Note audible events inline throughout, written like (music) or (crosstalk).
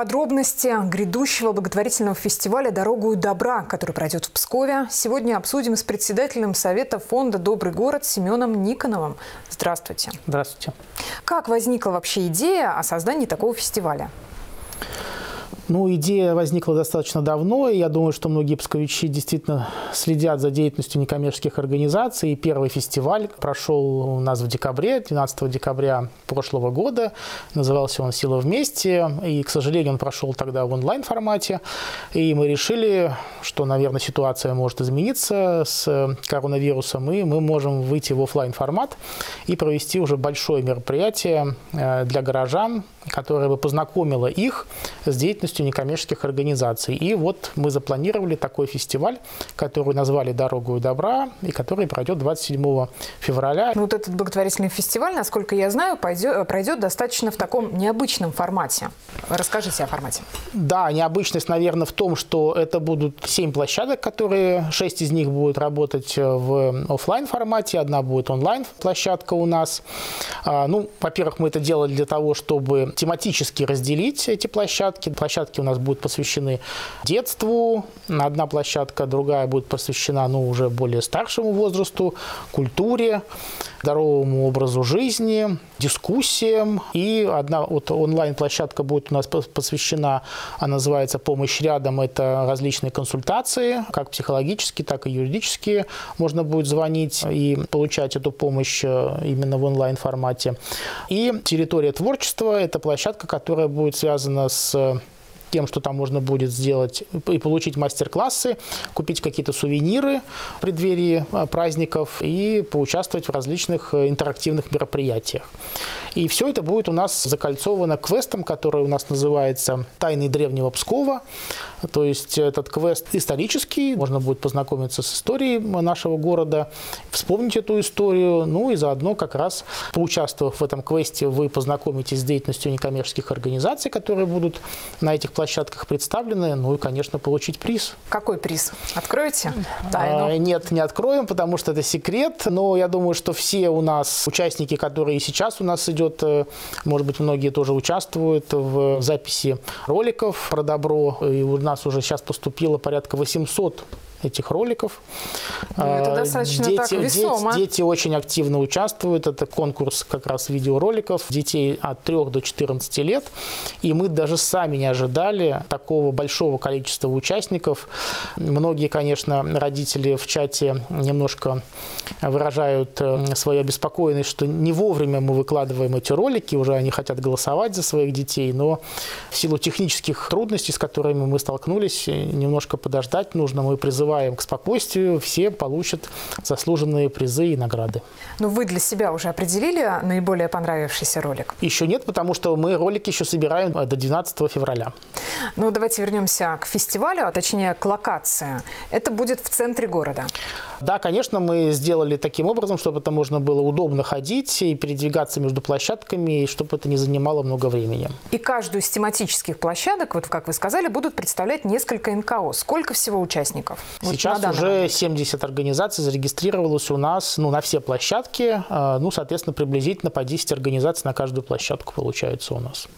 Подробности грядущего благотворительного фестиваля «Дорогу добра», который пройдет в Пскове, сегодня обсудим с председателем Совета фонда «Добрый город» Семеном Никоновым. Здравствуйте. Здравствуйте. Как возникла вообще идея о создании такого фестиваля? Ну, идея возникла достаточно давно, и я думаю, что многие псковичи действительно следят за деятельностью некоммерческих организаций. И первый фестиваль прошел у нас в декабре, 12 декабря прошлого года. Назывался он «Сила вместе», и, к сожалению, он прошел тогда в онлайн-формате. И мы решили, что, наверное, ситуация может измениться с коронавирусом, и мы можем выйти в офлайн формат и провести уже большое мероприятие э, для горожан, которое бы познакомило их с деятельностью некоммерческих организаций. И вот мы запланировали такой фестиваль, который назвали «Дорогу и добра», и который пройдет 27 февраля. Ну, вот этот благотворительный фестиваль, насколько я знаю, пойдет, пройдет достаточно в таком необычном формате. Расскажите о формате. Да, необычность, наверное, в том, что это будут 7 площадок, которые 6 из них будут работать в офлайн формате, одна будет онлайн площадка у нас. А, ну, во-первых, мы это делали для того, чтобы тематически разделить эти площадки. Площадки у нас будут посвящены детству, одна площадка, другая будет посвящена ну, уже более старшему возрасту, культуре, здоровому образу жизни, дискуссиям. И одна вот онлайн-площадка будет у нас посвящена, она называется «Помощь рядом». Это различные консультации, как психологические, так и юридические. Можно будет звонить и получать эту помощь э, именно в онлайн-формате. И территория творчества – это площадка, которая будет связана с тем, что там можно будет сделать и получить мастер-классы, купить какие-то сувениры в преддверии а, праздников и поучаствовать в различных э, интерактивных мероприятиях. И все это будет у нас закольцовано квестом, который у нас называется «Тайны древнего Пскова». То есть этот квест исторический, можно будет познакомиться с историей нашего города, вспомнить эту историю, ну и заодно как раз поучаствовав в этом квесте, вы познакомитесь с деятельностью некоммерческих организаций, которые будут на этих площадках представлены, ну и, конечно, получить приз. Какой приз? Откроете тайну? А, нет, не откроем, потому что это секрет, но я думаю, что все у нас участники, которые сейчас у нас идет, э, может быть, многие тоже участвуют в записи роликов про добро, и у нас уже сейчас поступило порядка 800 этих роликов. Ну, это а, достаточно дети, так весомо. Дети, дети очень активно участвуют. Это конкурс как раз видеороликов детей от 3 до 14 лет. И мы даже сами не ожидали такого большого количества участников. Многие, конечно, родители в чате немножко выражают э, свою обеспокоенность, что не вовремя мы выкладываем эти ролики, уже они хотят голосовать за своих детей, но в силу технических трудностей, с которыми мы столкнулись, немножко подождать нужно. Мы призываем призываем к спокойствию, все получат заслуженные призы и награды. Но вы для себя уже определили наиболее понравившийся ролик? Еще нет, потому что мы ролики еще собираем до 12 февраля. Ну, давайте вернемся к фестивалю, а точнее к локации. Это будет в центре города. Да, конечно, мы сделали таким образом, чтобы это можно было удобно ходить и передвигаться между площадками, и чтобы это не занимало много времени. И каждую из тематических площадок, вот как вы сказали, будут представлять несколько НКО. Сколько всего участников? Сейчас вот уже 70 организаций зарегистрировалось у нас ну, на все площадки. А, ну, соответственно, приблизительно по 10 организаций на каждую площадку получается у нас.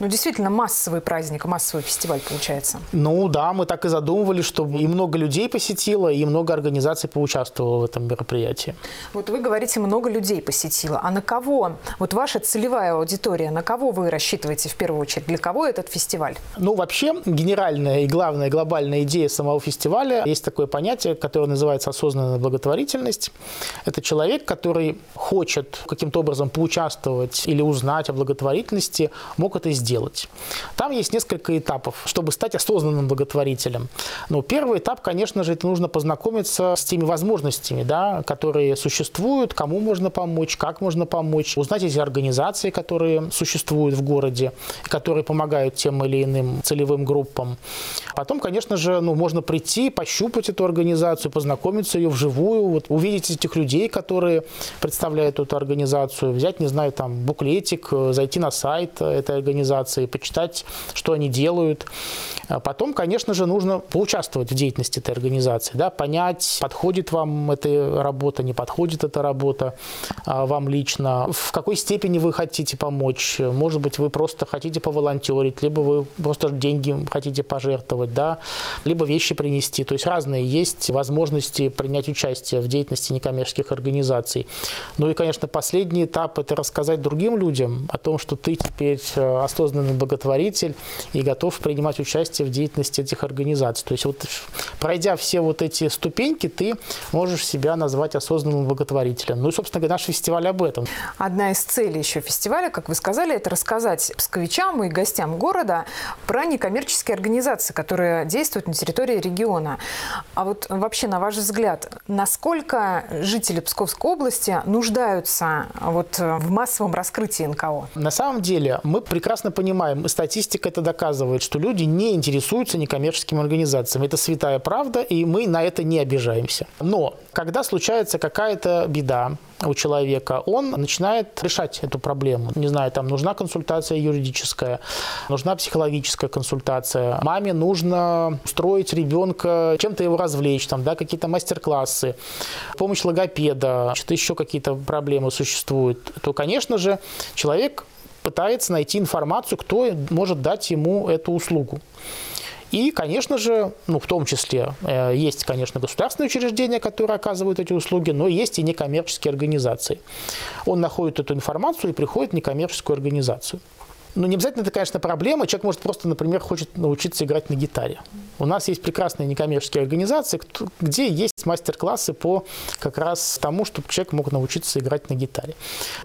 Ну, действительно, массовый праздник, массовый фестиваль получается. Ну да, мы так и задумывали, чтобы и много людей посетило, и много организаций поучаствовало в этом мероприятии. Вот вы говорите, много людей посетило. А на кого, вот ваша целевая аудитория, на кого вы рассчитываете в первую очередь? Для кого этот фестиваль? Ну, вообще, генеральная и главная глобальная идея самого фестиваля, есть такое понятие, которое называется осознанная благотворительность. Это человек, который хочет каким-то образом поучаствовать или узнать о благотворительности, мог это сделать сделать. Там есть несколько этапов, чтобы стать осознанным благотворителем. Но первый этап, конечно же, это нужно познакомиться с теми возможностями, да, которые существуют, кому можно помочь, как можно помочь, узнать эти организации, которые существуют в городе, которые помогают тем или иным целевым группам. Потом, конечно же, ну, можно прийти, пощупать эту организацию, познакомиться ее вживую, вот, увидеть этих людей, которые представляют эту организацию, взять, не знаю, там, буклетик, зайти на сайт этой организации, организации, почитать, что они делают. А потом, конечно же, нужно поучаствовать в деятельности этой организации, да, понять, подходит вам эта работа, не подходит эта работа а, вам лично, в какой степени вы хотите помочь. Может быть, вы просто хотите поволонтерить, либо вы просто деньги хотите пожертвовать, да, либо вещи принести. То есть разные есть возможности принять участие в деятельности некоммерческих организаций. Ну и, конечно, последний этап – это рассказать другим людям о том, что ты теперь э, осознанный благотворитель и готов принимать участие в деятельности этих организаций. То есть вот пройдя все вот эти ступеньки, ты можешь себя назвать осознанным благотворителем. Ну и, собственно говоря, наш фестиваль об этом. Одна из целей еще фестиваля, как вы сказали, это рассказать псковичам и гостям города про некоммерческие организации, которые действуют на территории региона. А вот вообще, на ваш взгляд, насколько жители Псковской области нуждаются вот в массовом раскрытии НКО? На самом деле мы прекрасно понимаем, и статистика это доказывает, что люди не интересуются некоммерческими организациями. Это святая правда, и мы на это не обижаемся. Но когда случается какая-то беда, у человека, он начинает решать эту проблему. Не знаю, там нужна консультация юридическая, нужна психологическая консультация. Маме нужно устроить ребенка, чем-то его развлечь, там, да, какие-то мастер-классы, помощь логопеда, что-то еще какие-то проблемы существуют. То, конечно же, человек пытается найти информацию, кто может дать ему эту услугу. И, конечно же, ну, в том числе э, есть, конечно, государственные учреждения, которые оказывают эти услуги, но есть и некоммерческие организации. Он находит эту информацию и приходит в некоммерческую организацию. Ну, не обязательно это, конечно, проблема. Человек может просто, например, хочет научиться играть на гитаре. У нас есть прекрасные некоммерческие организации, где есть мастер-классы по как раз тому, чтобы человек мог научиться играть на гитаре.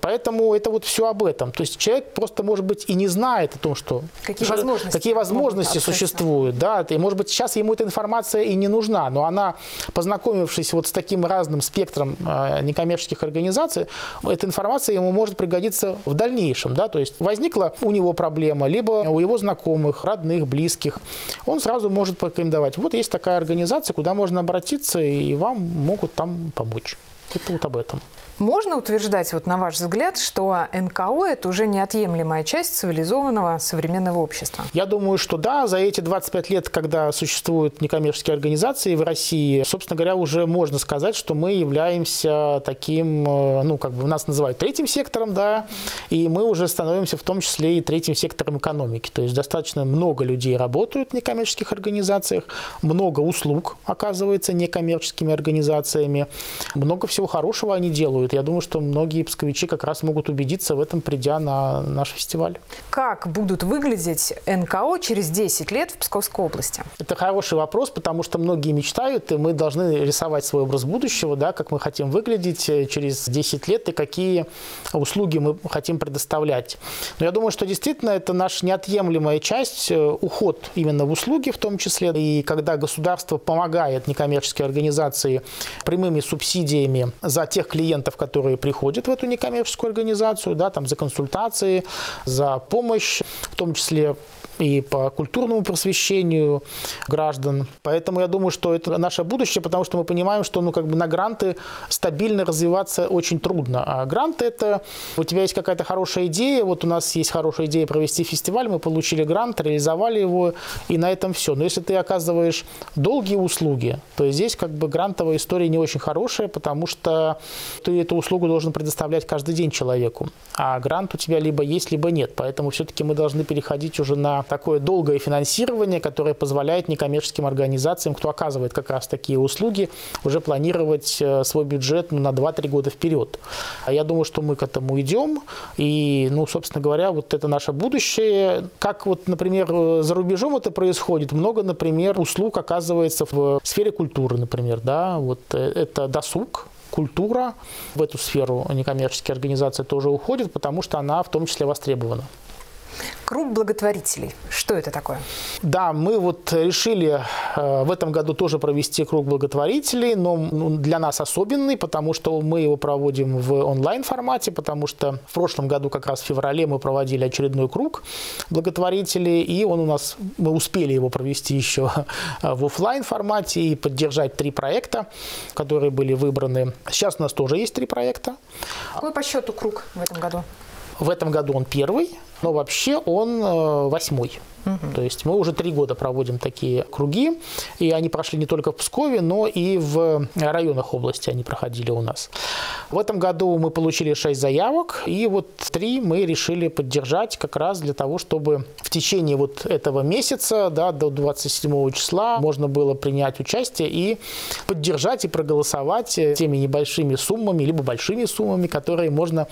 Поэтому это вот все об этом. То есть человек просто, может быть, и не знает о том, что какие возможности, какие возможности существуют. Да? И, может быть, сейчас ему эта информация и не нужна, но она, познакомившись вот с таким разным спектром э, некоммерческих организаций, эта информация ему может пригодиться в дальнейшем. Да? То есть возникла у него проблема, либо у его знакомых, родных, близких, он сразу может порекомендовать. Вот есть такая организация, куда можно обратиться, и вам могут там помочь. Это вот об этом. Можно утверждать, вот на ваш взгляд, что НКО – это уже неотъемлемая часть цивилизованного современного общества? Я думаю, что да, за эти 25 лет, когда существуют некоммерческие организации в России, собственно говоря, уже можно сказать, что мы являемся таким, э, ну, как бы нас называют третьим сектором, да, и мы уже становимся в том числе и третьим сектором экономики. То есть достаточно много людей работают в некоммерческих организациях, много услуг оказывается некоммерческими организациями, много всего хорошего они делают делают. Я думаю, что многие псковичи как раз могут убедиться в этом, придя на наш фестиваль. Как будут выглядеть НКО через 10 лет в Псковской области? Это хороший вопрос, потому что многие мечтают, и мы должны рисовать свой образ будущего, да, как мы хотим выглядеть э, через 10 лет и какие услуги мы хотим предоставлять. Но я думаю, что действительно это наша неотъемлемая часть, э, уход именно в услуги в том числе. И когда государство помогает некоммерческой организации прямыми субсидиями за тех клиентов, клиентов, которые приходят в эту некоммерческую организацию, да, там, за консультации, за помощь, в том числе и по культурному просвещению граждан. Поэтому я думаю, что это наше будущее, потому что мы понимаем, что ну, как бы на гранты стабильно развиваться очень трудно. А гранты – это у тебя есть какая-то хорошая идея, вот у нас есть хорошая идея провести фестиваль, мы получили грант, реализовали его, и на этом все. Но если ты оказываешь долгие услуги, то здесь как бы грантовая история не очень хорошая, потому что ты эту услугу должен предоставлять каждый день человеку, а грант у тебя либо есть, либо нет. Поэтому все-таки мы должны переходить уже на такое долгое финансирование, которое позволяет некоммерческим организациям, кто оказывает как раз такие услуги, уже планировать э, свой бюджет ну, на 2-3 года вперед. А я думаю, что мы к этому идем. И, ну, собственно говоря, вот это наше будущее. Как вот, например, за рубежом это происходит, много, например, услуг оказывается в сфере культуры, например, да, вот э, это досуг, культура в эту сферу некоммерческие организации тоже уходят, потому что она в том числе востребована. Круг благотворителей. Что это такое? Да, мы вот решили э, в этом году тоже провести круг благотворителей, но ну, для нас особенный, потому что мы его проводим в онлайн-формате, потому что в прошлом году как раз в феврале мы проводили очередной круг благотворителей, и он у нас, мы успели его провести еще в офлайн формате и поддержать три проекта, которые были выбраны. Сейчас у нас тоже есть три проекта. Какой по счету круг в этом году? В этом году он первый. Но вообще он э, восьмой. То есть мы уже три года проводим такие круги, и они прошли не только в Пскове, но и в районах области они проходили у нас. В этом году мы получили шесть заявок, и вот три мы решили поддержать как раз для того, чтобы в течение вот этого месяца, да, до 27 числа можно было принять участие и поддержать и проголосовать теми небольшими суммами, либо большими суммами, которые можно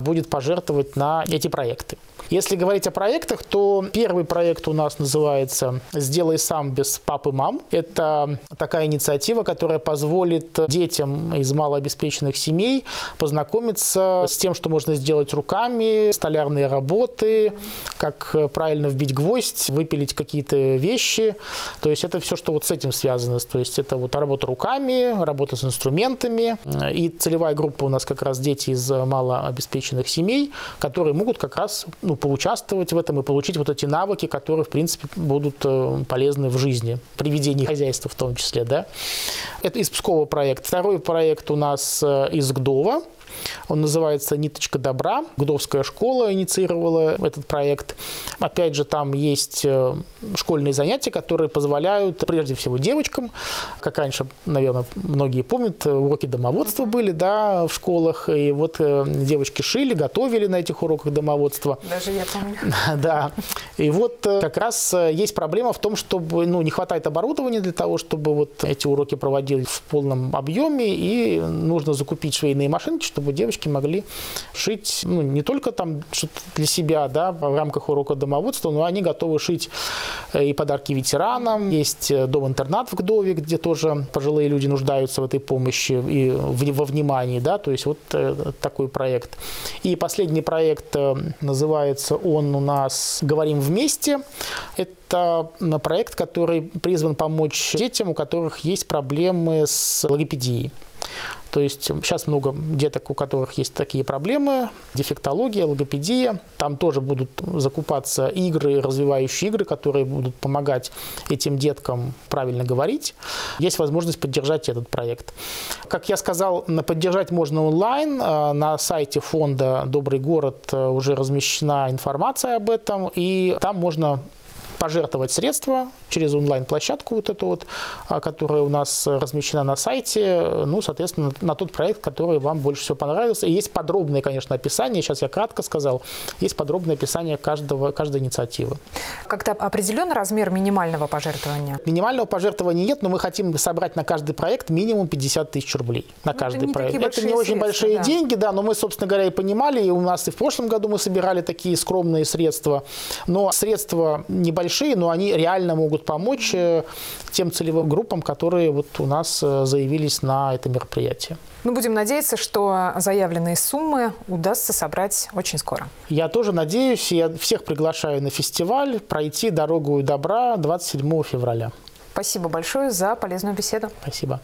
будет пожертвовать на эти проекты. Если говорить о проектах, то первый проект у нас называется «Сделай сам без папы мам». Это такая инициатива, которая позволит детям из малообеспеченных семей познакомиться с тем, что можно сделать руками, столярные работы, как правильно вбить гвоздь, выпилить какие-то вещи. То есть это все, что вот с этим связано. То есть это вот работа руками, работа с инструментами. И целевая группа у нас как раз дети из малообеспеченных семей, которые могут как раз ну, ну, поучаствовать в этом и получить вот эти навыки, которые, в принципе, будут э, полезны в жизни, при ведении хозяйства в том числе, да. Это из Пскова проект. Второй проект у нас э, из Гдова. Он называется «Ниточка добра». Гудовская школа инициировала этот проект. Опять же, там есть э, школьные занятия, которые позволяют, прежде всего, девочкам, как раньше, наверное, многие помнят, уроки домоводства были да, в школах, и вот э, девочки шили, готовили на этих уроках домоводства. Даже я помню. (laughs) Да. И вот э, как раз есть проблема в том, чтобы ну, не хватает оборудования для того, чтобы вот эти уроки проводились в полном объеме, и нужно закупить швейные машинки, чтобы девочки могли шить ну, не только там что-то для себя, да, в рамках урока домоводства, но они готовы шить э, и подарки ветеранам. Есть э, дом-интернат в Гдове, где тоже пожилые люди нуждаются в этой помощи и во внимании, да, то есть вот э, такой проект. И последний проект называется он у нас «Говорим вместе». Это проект, который призван помочь детям, у которых есть проблемы с логопедией. То есть сейчас много деток, у которых есть такие проблемы, дефектология, логопедия. Там тоже будут закупаться игры, развивающие игры, которые будут помогать этим деткам правильно говорить. Есть возможность поддержать этот проект. Как я сказал, поддержать можно онлайн. А, на сайте фонда «Добрый город» уже размещена информация об этом, и там можно пожертвовать средства через онлайн-площадку вот эту вот, а, которая у нас размещена на сайте, ну, соответственно, на тот проект, который вам больше всего понравился. И есть подробное, конечно, описание, сейчас я кратко сказал, есть подробное описание каждого, каждой инициативы. Как-то определен размер минимального пожертвования? Минимального пожертвования нет, но мы хотим собрать на каждый проект минимум 50 тысяч рублей. На ну, каждый это проект. Это не очень большие да. деньги, да, но мы, собственно говоря, и понимали, и у нас и в прошлом году мы собирали такие скромные средства, но средства небольшие, большие, но они реально могут помочь э, тем целевым группам, которые вот у нас э, заявились на это мероприятие. Мы будем надеяться, что заявленные суммы удастся собрать очень скоро. Я тоже надеюсь. Я всех приглашаю на фестиваль пройти «Дорогу добра» 27 февраля. Спасибо большое за полезную беседу. Спасибо.